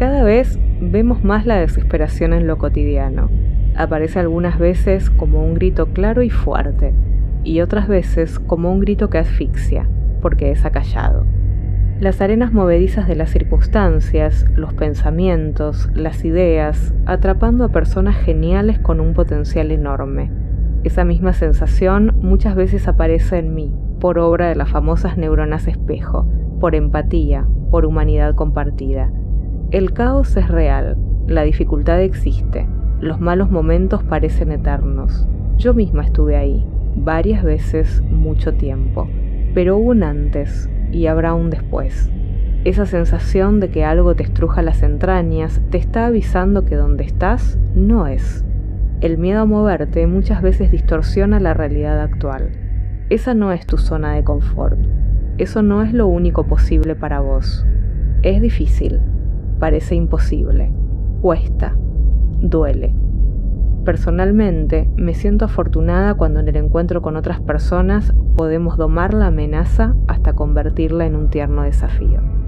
Cada vez vemos más la desesperación en lo cotidiano. Aparece algunas veces como un grito claro y fuerte, y otras veces como un grito que asfixia, porque es acallado. Las arenas movedizas de las circunstancias, los pensamientos, las ideas, atrapando a personas geniales con un potencial enorme. Esa misma sensación muchas veces aparece en mí, por obra de las famosas neuronas espejo, por empatía, por humanidad compartida. El caos es real, la dificultad existe, los malos momentos parecen eternos. Yo misma estuve ahí, varias veces, mucho tiempo, pero hubo un antes y habrá un después. Esa sensación de que algo te estruja las entrañas te está avisando que donde estás no es. El miedo a moverte muchas veces distorsiona la realidad actual. Esa no es tu zona de confort. Eso no es lo único posible para vos. Es difícil, parece imposible, cuesta, duele. Personalmente, me siento afortunada cuando en el encuentro con otras personas podemos domar la amenaza hasta convertirla en un tierno desafío.